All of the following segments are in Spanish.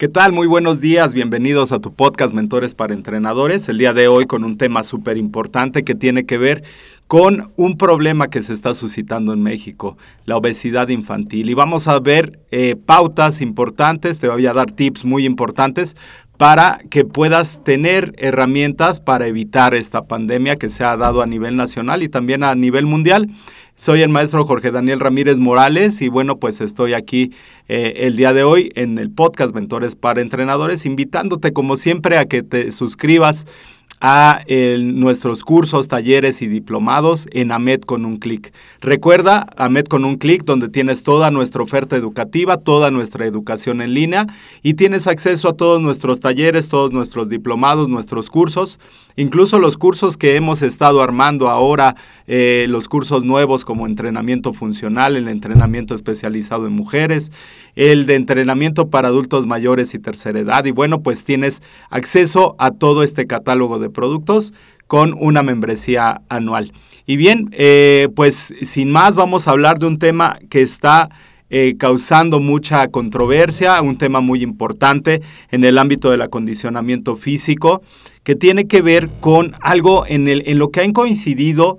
¿Qué tal? Muy buenos días, bienvenidos a tu podcast Mentores para Entrenadores. El día de hoy con un tema súper importante que tiene que ver con un problema que se está suscitando en México, la obesidad infantil. Y vamos a ver eh, pautas importantes, te voy a dar tips muy importantes para que puedas tener herramientas para evitar esta pandemia que se ha dado a nivel nacional y también a nivel mundial. Soy el maestro Jorge Daniel Ramírez Morales y bueno, pues estoy aquí eh, el día de hoy en el podcast Mentores para Entrenadores, invitándote como siempre a que te suscribas a nuestros cursos, talleres y diplomados en AMED con un clic. Recuerda, AMED con un clic, donde tienes toda nuestra oferta educativa, toda nuestra educación en línea y tienes acceso a todos nuestros talleres, todos nuestros diplomados, nuestros cursos, incluso los cursos que hemos estado armando ahora, eh, los cursos nuevos como entrenamiento funcional, el entrenamiento especializado en mujeres, el de entrenamiento para adultos mayores y tercera edad. Y bueno, pues tienes acceso a todo este catálogo de productos con una membresía anual. Y bien, eh, pues sin más vamos a hablar de un tema que está eh, causando mucha controversia, un tema muy importante en el ámbito del acondicionamiento físico, que tiene que ver con algo en, el, en lo que han coincidido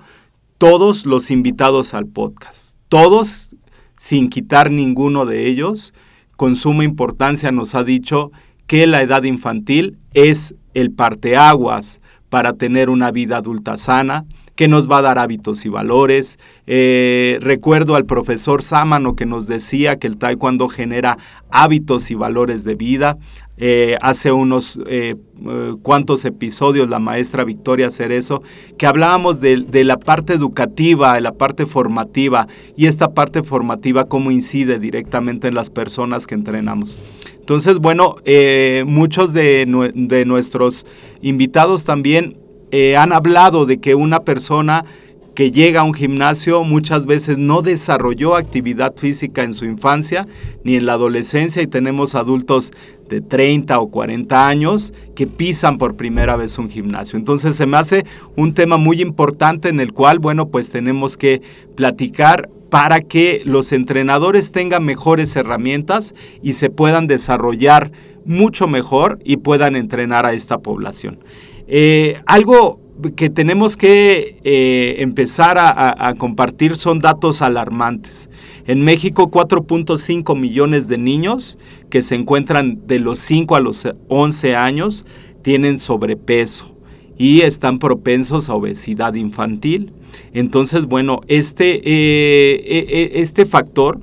todos los invitados al podcast. Todos, sin quitar ninguno de ellos, con suma importancia nos ha dicho que la edad infantil es el parteaguas para tener una vida adulta sana, que nos va a dar hábitos y valores. Eh, recuerdo al profesor Sámano que nos decía que el taekwondo genera hábitos y valores de vida. Eh, hace unos eh, cuantos episodios la maestra Victoria Cerezo, que hablábamos de, de, la parte educativa, de la parte formativa, y esta parte formativa cómo incide directamente en las personas que entrenamos. Entonces, bueno, muchos de, de nuestros invitados también eh, han hablado de que una persona que llega a un gimnasio muchas veces no desarrolló actividad física en su infancia ni en la adolescencia y tenemos adultos de 30 o 40 años que pisan por primera vez un gimnasio. Entonces se me hace un tema muy importante en el cual, bueno, pues tenemos que platicar para que los entrenadores tengan mejores herramientas y se puedan desarrollar mucho mejor y puedan entrenar a esta población. Eh, algo que tenemos que eh, empezar a, compartir son datos alarmantes. En México, 4.5 millones de niños que se encuentran de los 5 a los 11 años tienen sobrepeso y están propensos a obesidad infantil. Entonces, bueno, este, eh, este factor,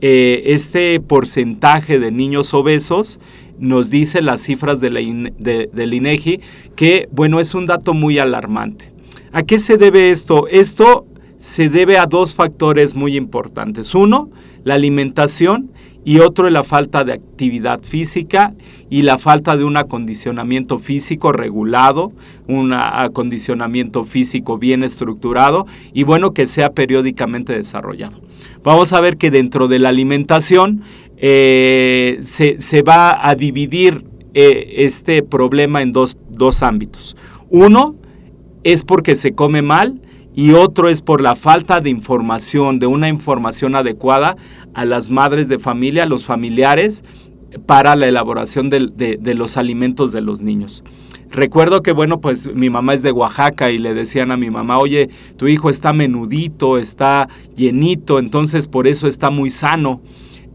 este porcentaje de niños obesos, nos dice las cifras del INEGI que, bueno, es un dato muy alarmante. ¿A qué se debe esto? Esto se debe a dos factores muy importantes. Uno, la alimentación y otro es la falta de actividad física y la falta de un acondicionamiento físico regulado, un acondicionamiento físico bien estructurado y bueno que sea periódicamente desarrollado. Vamos a ver que dentro de la alimentación eh, se, va a dividir eh, este problema en dos, dos ámbitos. Uno es porque se come mal y otro es por la falta de información, de una información adecuada a las madres de familia, a los familiares, para la elaboración de, los alimentos de los niños. Recuerdo que, bueno, pues mi mamá es de Oaxaca y le decían a mi mamá, oye, tu hijo está menudito, está llenito, entonces por eso está muy sano.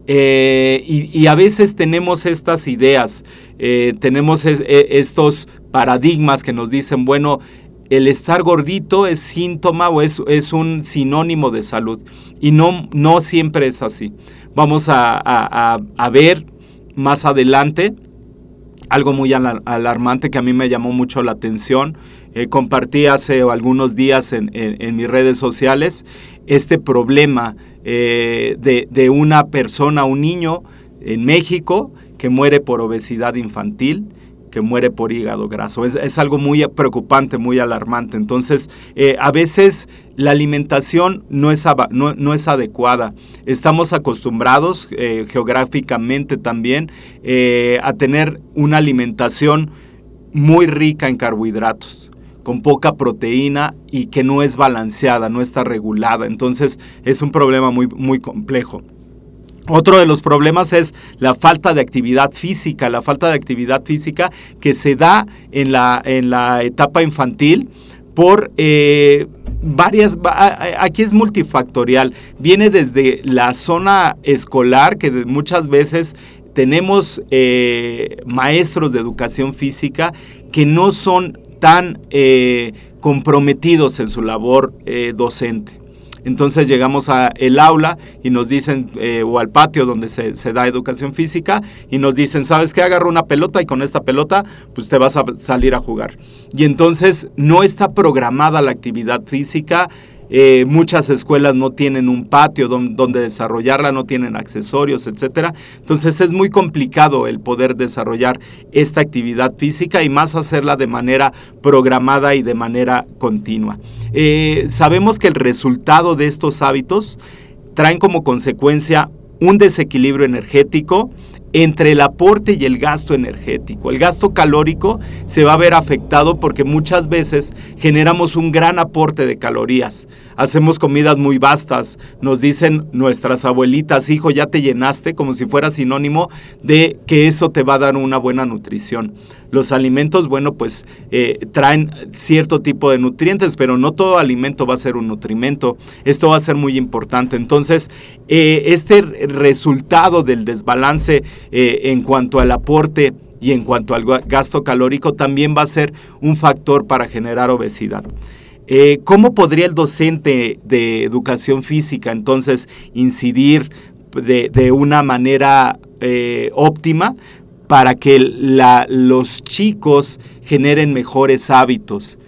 Eh, y, a veces tenemos estas ideas, eh, tenemos e, estos paradigmas que nos dicen, bueno, el estar gordito es síntoma o es, es un sinónimo de salud. Y no, no siempre es así. Vamos a, ver más adelante algo muy alarmante que a mí me llamó mucho la atención. Eh, compartí hace algunos días en, mis redes sociales este problema eh, de, de, una persona, un niño en México que muere por obesidad infantil que muere por hígado graso. Es, algo muy preocupante, muy alarmante. Entonces, eh, a veces la alimentación no es, no, es adecuada. Estamos acostumbrados eh, geográficamente también eh, a tener una alimentación muy rica en carbohidratos con poca proteína y que no es balanceada, no está regulada. Entonces es un problema muy, muy complejo. Otro de los problemas es la falta de actividad física, la falta de actividad física que se da en la, en la etapa infantil por eh, varias, aquí es multifactorial, viene desde la zona escolar que muchas veces tenemos eh, maestros de educación física que no son tan eh, comprometidos en su labor docente. Entonces llegamos a el aula y nos dicen, eh, o al patio donde se, da educación física, y nos dicen, ¿sabes qué? Agarro una pelota y con esta pelota, pues te vas a salir a jugar. Y entonces no está programada la actividad física eh, muchas escuelas no tienen un patio donde, desarrollarla, no tienen accesorios, etc. Entonces es muy complicado el poder desarrollar esta actividad física y más hacerla de manera programada y de manera continua. Eh, sabemos que el resultado de estos hábitos traen como consecuencia un desequilibrio energético, entre el aporte y el gasto energético. El gasto calórico se va a ver afectado porque muchas veces generamos un gran aporte de calorías. Hacemos comidas muy vastas. Nos dicen nuestras abuelitas, hijo, ya te llenaste, como si fuera sinónimo de que eso te va a dar una buena nutrición. Los alimentos, bueno, pues eh, traen cierto tipo de nutrientes, pero no todo alimento va a ser un nutrimento. Esto va a ser muy importante. Entonces, eh, este resultado del desbalance eh, en cuanto al aporte y en cuanto al gasto calórico también va a ser un factor para generar obesidad. ¿Cómo podría el docente de educación física entonces incidir de, una manera óptima? Para que los chicos generen mejores hábitos.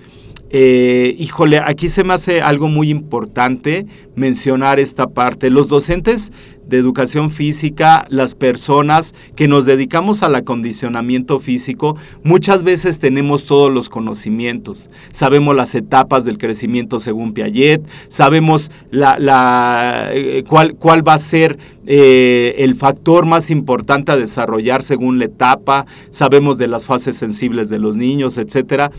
Eh, híjole, aquí se me hace algo muy importante mencionar esta parte. Los docentes de educación física, las personas que nos dedicamos al acondicionamiento físico, muchas veces tenemos todos los conocimientos. Sabemos las etapas del crecimiento según Piaget, sabemos eh, cuál, cuál, va a ser eh, el factor más importante a desarrollar según la etapa, sabemos de las fases sensibles de los niños, etcétera.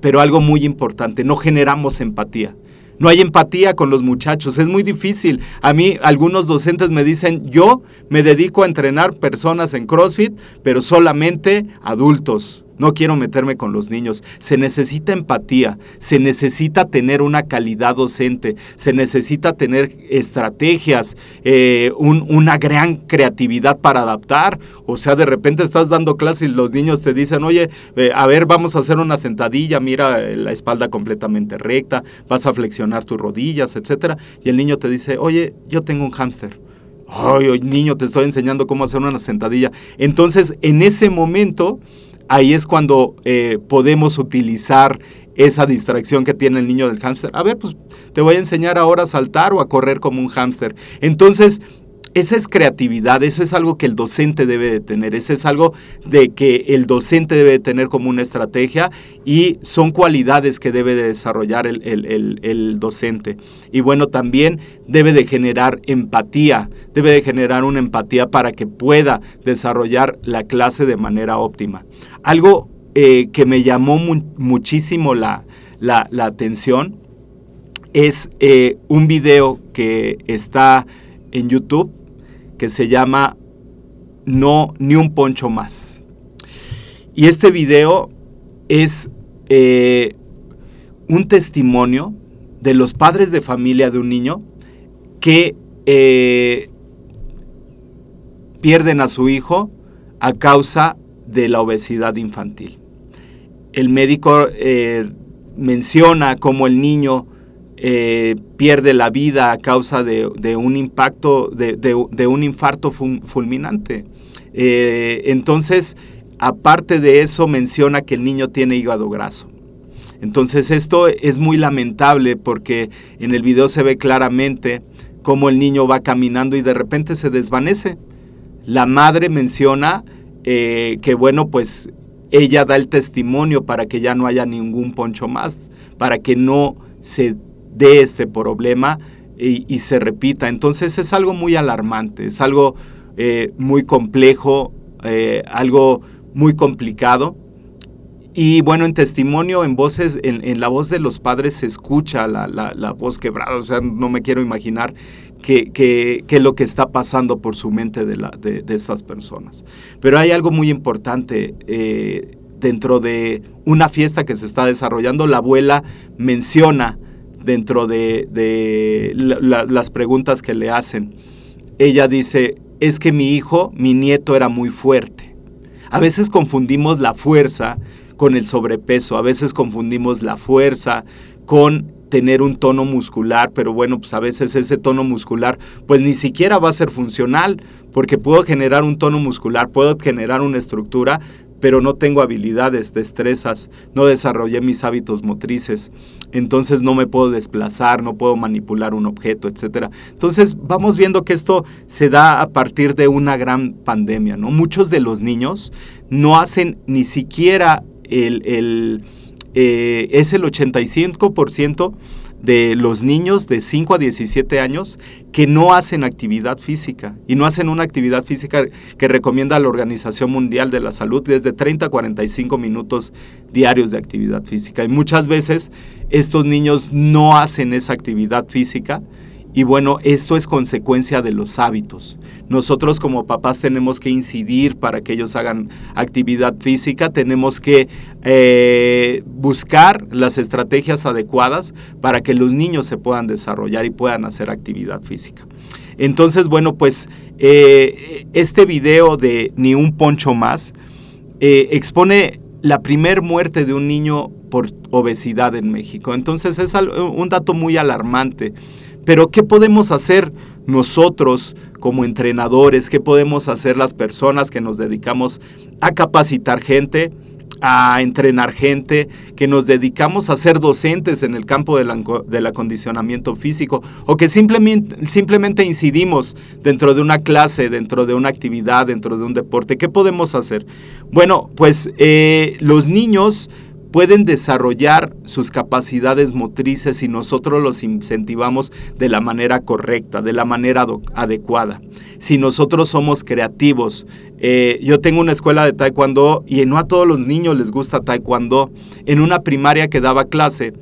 Pero algo muy importante, no generamos empatía. No hay empatía con los muchachos, es muy difícil. A mí algunos docentes me dicen, yo me dedico a entrenar personas en CrossFit, pero solamente adultos no quiero meterme con los niños. Se necesita empatía, se necesita tener una calidad docente, se necesita tener estrategias, eh, una gran creatividad para adaptar. O sea, de repente estás dando clases y los niños te dicen, oye, eh, a ver, vamos a hacer una sentadilla, mira eh, la espalda completamente recta, vas a flexionar tus rodillas, etcétera. Y el niño te dice, oye, yo tengo un hámster. Ay, niño, te estoy enseñando cómo hacer una sentadilla. Entonces, en ese momento, ahí es cuando eh, podemos utilizar esa distracción que tiene el niño del hámster. A ver, pues te voy a enseñar ahora a saltar o a correr como un hámster. Entonces, esa es creatividad, eso es algo que el docente debe de tener, eso es algo de que el docente debe de tener como una estrategia y son cualidades que debe de desarrollar el, el, docente. Y bueno, también debe de generar empatía, debe de generar una empatía para que pueda desarrollar la clase de manera óptima. Algo eh, que me llamó muchísimo la, la, atención es eh, un video que está en YouTube que se llama No, ni un poncho más. Y este video es eh, un testimonio de los padres de familia de un niño que eh, pierden a su hijo a causa de la obesidad infantil. El médico eh, menciona cómo el niño eh, pierde la vida a causa de, un impacto, de, un infarto fulminante. Eh, entonces, aparte de eso, menciona que el niño tiene hígado graso. Entonces, esto es muy lamentable porque en el video se ve claramente cómo el niño va caminando y de repente se desvanece. La madre menciona eh, que, bueno, pues ella da el testimonio para que ya no haya ningún poncho más, para que no se de este problema y, se repita. Entonces es algo muy alarmante, es algo eh, muy complejo, eh, algo muy complicado. Y bueno, en testimonio, en voces, en, la voz de los padres se escucha la, voz quebrada, o sea, no me quiero imaginar qué que, lo que está pasando por su mente de, la, de, estas personas. Pero hay algo muy importante eh, dentro de una fiesta que se está desarrollando, la abuela menciona dentro de, las preguntas que le hacen. Ella dice, es que mi hijo, mi nieto era muy fuerte. A veces confundimos la fuerza con el sobrepeso, a veces confundimos la fuerza con tener un tono muscular, pero bueno, pues a veces ese tono muscular pues ni siquiera va a ser funcional, porque puedo generar un tono muscular, puedo generar una estructura, pero no tengo habilidades, destrezas, no desarrollé mis hábitos motrices, entonces no me puedo desplazar, no puedo manipular un objeto, etc. Entonces vamos viendo que esto se da a partir de una gran pandemia, ¿no? Muchos de los niños no hacen ni siquiera el, el eh, es el 85% de los niños de 5 a 17 años que no hacen actividad física y no hacen una actividad física que recomienda la Organización Mundial de la Salud desde 30 a 45 minutos diarios de actividad física. Y muchas veces estos niños no hacen esa actividad física y bueno, esto es consecuencia de los hábitos. Nosotros como papás tenemos que incidir para que ellos hagan actividad física, tenemos que eh, buscar las estrategias adecuadas para que los niños se puedan desarrollar y puedan hacer actividad física. Entonces, bueno, pues eh, este video de Ni un poncho más eh, expone la primer muerte de un niño por obesidad en México. Entonces es un dato muy alarmante. Pero ¿qué podemos hacer nosotros como entrenadores? ¿Qué podemos hacer las personas que nos dedicamos a capacitar gente? a entrenar gente, que nos dedicamos a ser docentes en el campo del, acondicionamiento físico o que simplemente, simplemente incidimos dentro de una clase, dentro de una actividad, dentro de un deporte. ¿Qué podemos hacer? Bueno, pues eh, los niños pueden desarrollar sus capacidades motrices si nosotros los incentivamos de la manera correcta, de la manera adecuada. Si nosotros somos creativos. Eh, yo tengo una escuela de taekwondo y no a todos los niños les gusta taekwondo. En una primaria que daba clase,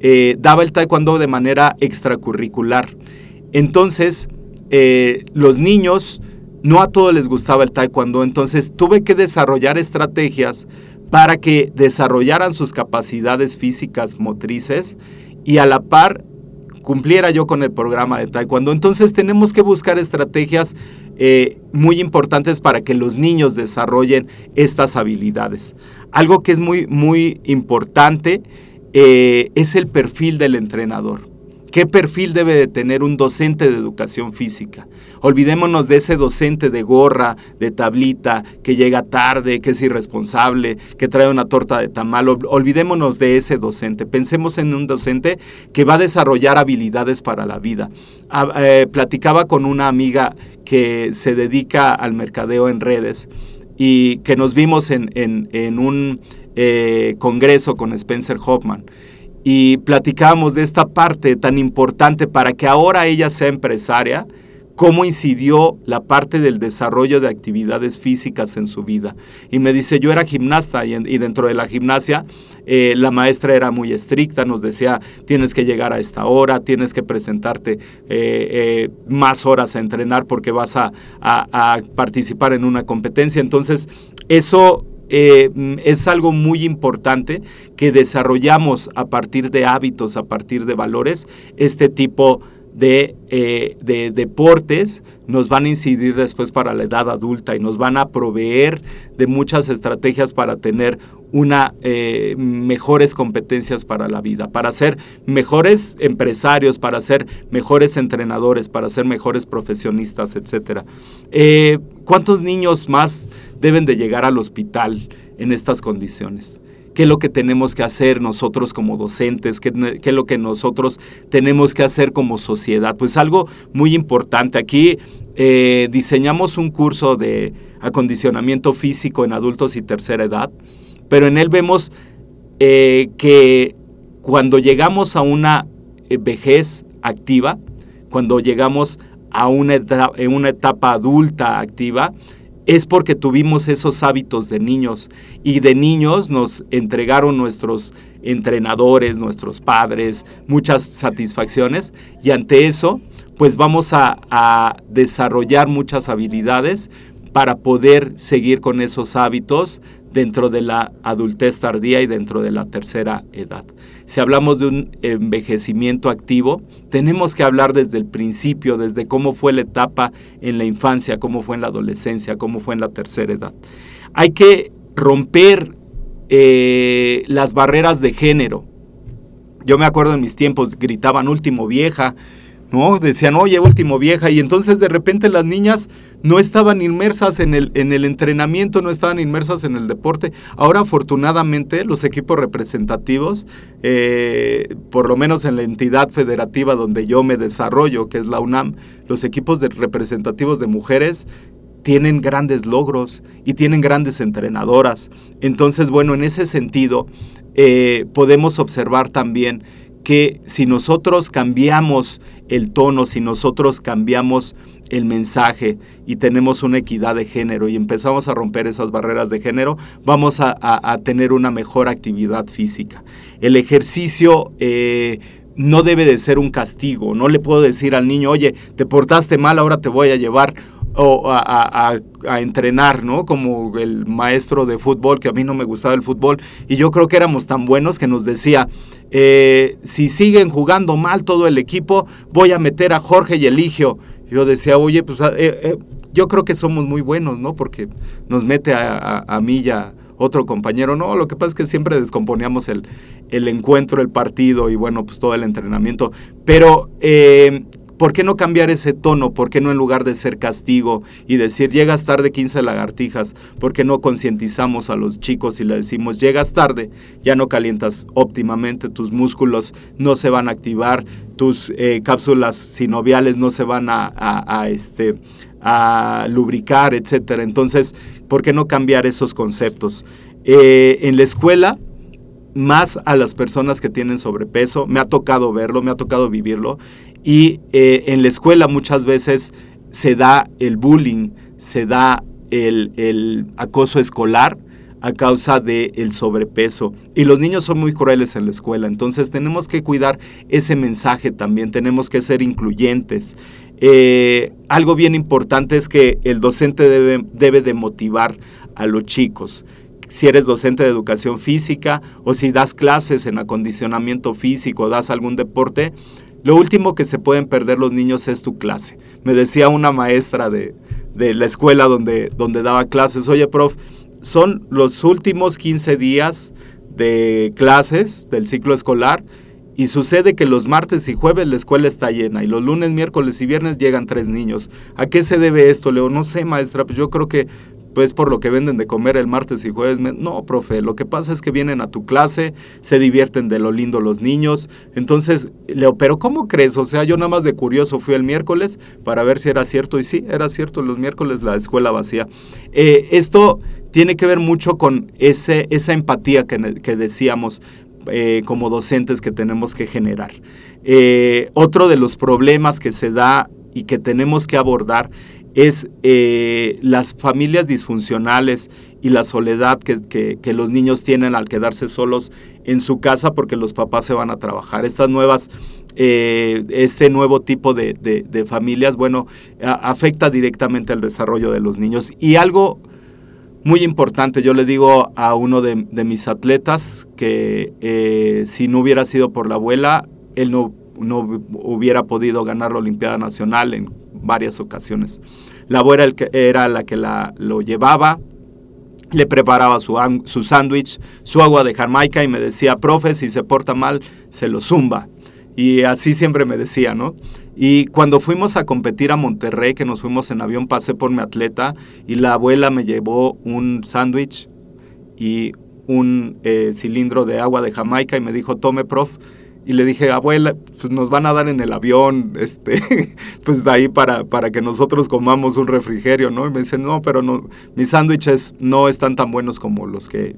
eh, daba el taekwondo de manera extracurricular. Entonces, eh, los niños, no a todos les gustaba el taekwondo, entonces tuve que desarrollar estrategias para que desarrollaran sus capacidades físicas motrices y a la par cumpliera yo con el programa de taekwondo. Entonces tenemos que buscar estrategias eh, muy importantes para que los niños desarrollen estas habilidades. Algo que es muy, muy importante eh, es el perfil del entrenador. ¿Qué perfil debe de tener un docente de educación física? Olvidémonos de ese docente de gorra, de tablita, que llega tarde, que es irresponsable, que trae una torta de tamal. Olvidémonos de ese docente. Pensemos en un docente que va a desarrollar habilidades para la vida. Ah, eh, platicaba con una amiga que se dedica al mercadeo en redes y que nos vimos en, un eh, congreso con Spencer Hoffman y platicábamos de esta parte tan importante para que ahora ella sea empresaria, cómo incidió la parte del desarrollo de actividades físicas en su vida. Y me dice, yo era gimnasta y, dentro de la gimnasia eh, la maestra era muy estricta, nos decía, tienes que llegar a esta hora, tienes que presentarte eh, eh, más horas a entrenar porque vas a, participar en una competencia. Entonces, eso es algo muy importante que desarrollamos a partir de hábitos, a partir de valores, este tipo de, eh, de, deportes nos van a incidir después para la edad adulta y nos van a proveer de muchas estrategias para tener una eh, mejores competencias para la vida, para ser mejores empresarios, para ser mejores entrenadores, para ser mejores profesionistas, etc. ¿Cuántos niños más deben de llegar al hospital en estas condiciones. ¿Qué es lo que tenemos que hacer nosotros como docentes? ¿Qué, es lo que nosotros tenemos que hacer como sociedad? Pues algo muy importante. Aquí eh, diseñamos un curso de acondicionamiento físico en adultos y tercera edad, pero en él vemos eh, que cuando llegamos a una eh, vejez activa, cuando llegamos a una una etapa adulta activa, es porque tuvimos esos hábitos de niños y de niños nos entregaron nuestros entrenadores, nuestros padres, muchas satisfacciones y ante eso pues vamos a, desarrollar muchas habilidades para poder seguir con esos hábitos dentro de la adultez tardía y dentro de la tercera edad. Si hablamos de un envejecimiento activo, tenemos que hablar desde el principio, desde cómo fue la etapa en la infancia, cómo fue en la adolescencia, cómo fue en la tercera edad. Hay que romper eh, las barreras de género. Yo me acuerdo en mis tiempos, gritaban último vieja, ¿no? Decían, oye, último vieja, y entonces de repente las niñas no estaban inmersas en el, en el entrenamiento, no estaban inmersas en el deporte. Ahora, afortunadamente, los equipos representativos, eh, por lo menos en la entidad federativa donde yo me desarrollo, que es la UNAM, los equipos de representativos de mujeres tienen grandes logros y tienen grandes entrenadoras. Entonces, bueno, en ese sentido, eh, podemos observar también que si nosotros cambiamos el tono, si nosotros cambiamos el mensaje y tenemos una equidad de género y empezamos a romper esas barreras de género, vamos a, tener una mejor actividad física. El ejercicio... Eh, no debe de ser un castigo, no le puedo decir al niño, oye, te portaste mal, ahora te voy a llevar o a, entrenar, ¿no? Como el maestro de fútbol, que a mí no me gustaba el fútbol, y yo creo que éramos tan buenos que nos decía, eh, si siguen jugando mal todo el equipo, voy a meter a Jorge y Eligio. Yo decía, oye, pues eh, eh, yo creo que somos muy buenos, ¿no? Porque nos mete a, a, mí ya otro compañero. No, lo que pasa es que siempre descomponíamos el, el encuentro, el partido y bueno, pues todo el entrenamiento. Pero ¿Por qué no cambiar ese tono? ¿Por qué no en lugar de ser castigo y decir llegas tarde 15 lagartijas? ¿Por qué no concientizamos a los chicos y le decimos llegas tarde, ya no calientas óptimamente, tus músculos no se van a activar, tus eh, cápsulas sinoviales no se van a, este, a lubricar, etcétera? Entonces, ¿por qué no cambiar esos conceptos? Eh, en la escuela más a las personas que tienen sobrepeso. Me ha tocado verlo, me ha tocado vivirlo. Y eh, en la escuela muchas veces se da el bullying, se da el, acoso escolar a causa del sobrepeso. Y los niños son muy crueles en la escuela, entonces tenemos que cuidar ese mensaje también, tenemos que ser incluyentes. Eh, algo bien importante es que el docente debe, debe de motivar a los chicos si eres docente de educación física o si das clases en acondicionamiento físico, das algún deporte, lo último que se pueden perder los niños es tu clase. Me decía una maestra de, la escuela donde, donde daba clases, oye, prof, son los últimos 15 días de clases del ciclo escolar Y sucede que los martes y jueves la escuela está llena y los lunes, miércoles y viernes llegan tres niños. ¿A qué se debe esto, Leo? No sé, maestra, pues yo creo que pues por lo que venden de comer el martes y jueves. No, profe, lo que pasa es que vienen a tu clase, se divierten de lo lindo los niños. Entonces, Leo, pero ¿cómo crees? O sea, yo nada más de curioso fui el miércoles para ver si era cierto y sí, era cierto, los miércoles la escuela vacía. Eh, esto tiene que ver mucho con ese, esa empatía que, decíamos eh, como docentes que tenemos que generar. Eh, otro de los problemas que se da y que tenemos que abordar es eh, las familias disfuncionales y la soledad que, los niños tienen al quedarse solos en su casa porque los papás se van a trabajar. Estas nuevas, eh, este nuevo tipo de, familias, bueno, afecta directamente al desarrollo de los niños. Y algo muy importante, yo le digo a uno de, mis atletas que eh, si no hubiera sido por la abuela, él no, no hubiera podido ganar la Olimpiada Nacional en varias ocasiones. La abuela era la que la, lo llevaba, le preparaba su, sándwich, su agua de Jamaica y me decía, profe, si se porta mal, se lo zumba. Y así siempre me decía, ¿no? Y cuando fuimos a competir a Monterrey, que nos fuimos en avión, pasé por mi atleta y la abuela me llevó un sándwich y un eh, cilindro de agua de Jamaica y me dijo, tome, prof, y le dije, abuela, pues nos van a dar en el avión, este, pues de ahí para, para que nosotros comamos un refrigerio, ¿no? Y me dice, no, pero no, mis sándwiches no están tan buenos como los que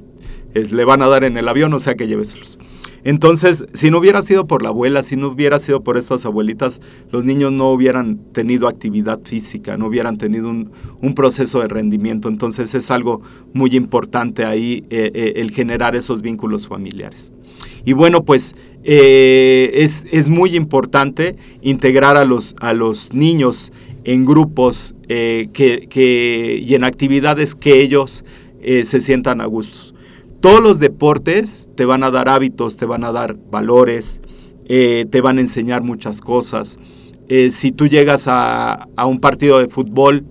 eh, le van a dar en el avión, o sea que lléveselos. Entonces, si no hubiera sido por la abuela, si no hubiera sido por estas abuelitas, los niños no hubieran tenido actividad física, no hubieran tenido un, proceso de rendimiento. Entonces es algo muy importante ahí eh, eh, el generar esos vínculos familiares. Y bueno, pues es, muy importante integrar a los, a los niños en grupos que, y en actividades que ellos se sientan a gusto. Todos los deportes te van a dar hábitos, te van a dar valores, eh, te van a enseñar muchas cosas. Eh, si tú llegas a, a, un partido de fútbol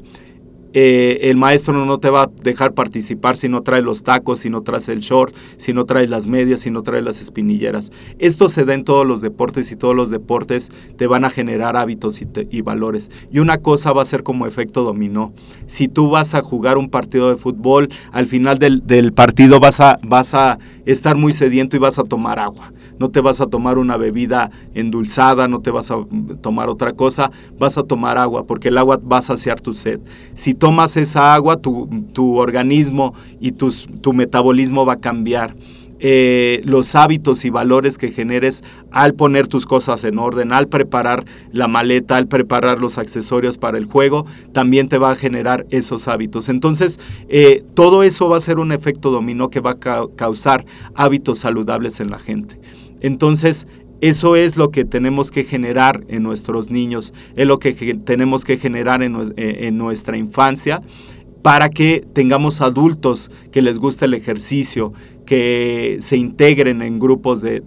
eh, el maestro no te va a dejar participar si no trae los tacos, si no traes el short, si no traes las medias, si no traes las espinilleras. Esto se da en todos los deportes y todos los deportes te van a generar hábitos y, valores. Y una cosa va a ser como efecto dominó. Si tú vas a jugar un partido de fútbol, al final del, del partido vas a, vas a estar muy sediento y vas a tomar agua no te vas a tomar una bebida endulzada, no te vas a tomar otra cosa, vas a tomar agua, porque el agua va a saciar tu sed. Si tomas esa agua, tu, organismo y tu metabolismo va a cambiar. Eh, los hábitos y valores que generes al poner tus cosas en orden, al preparar la maleta, al preparar los accesorios para el juego, también te va a generar esos hábitos. Entonces, eh, todo eso va a ser un efecto dominó que va a causar hábitos saludables en la gente. Entonces, eso es lo que tenemos que generar en nuestros niños, es lo que tenemos que generar en, eh, nuestra infancia para que tengamos adultos que les guste el ejercicio, que se integren en grupos de,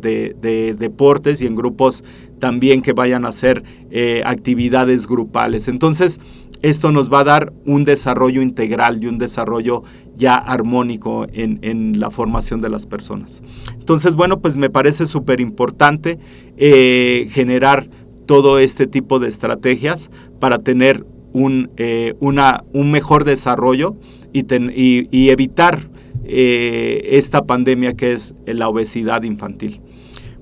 deportes y en grupos también que vayan a hacer eh, actividades grupales. Entonces, esto nos va a dar un desarrollo integral y un desarrollo ya armónico en, la formación de las personas. Entonces, bueno, pues me parece súper importante eh, generar todo este tipo de estrategias para tener un, eh, un mejor desarrollo y, y evitar eh, esta pandemia que es la obesidad infantil.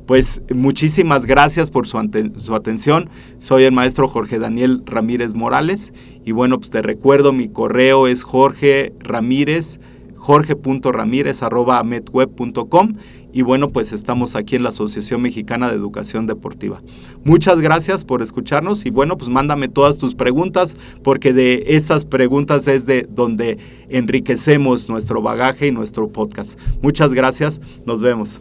Pues muchísimas gracias por su, atención. Soy el maestro Jorge Daniel Ramírez Morales y bueno, pues te recuerdo mi correo es Jorge Ramírez, jorge.ramírez y bueno, pues estamos aquí en la Asociación Mexicana de Educación Deportiva. Muchas gracias por escucharnos y bueno, pues mándame todas tus preguntas porque de estas preguntas es de donde enriquecemos nuestro bagaje y nuestro podcast. Muchas gracias, nos vemos.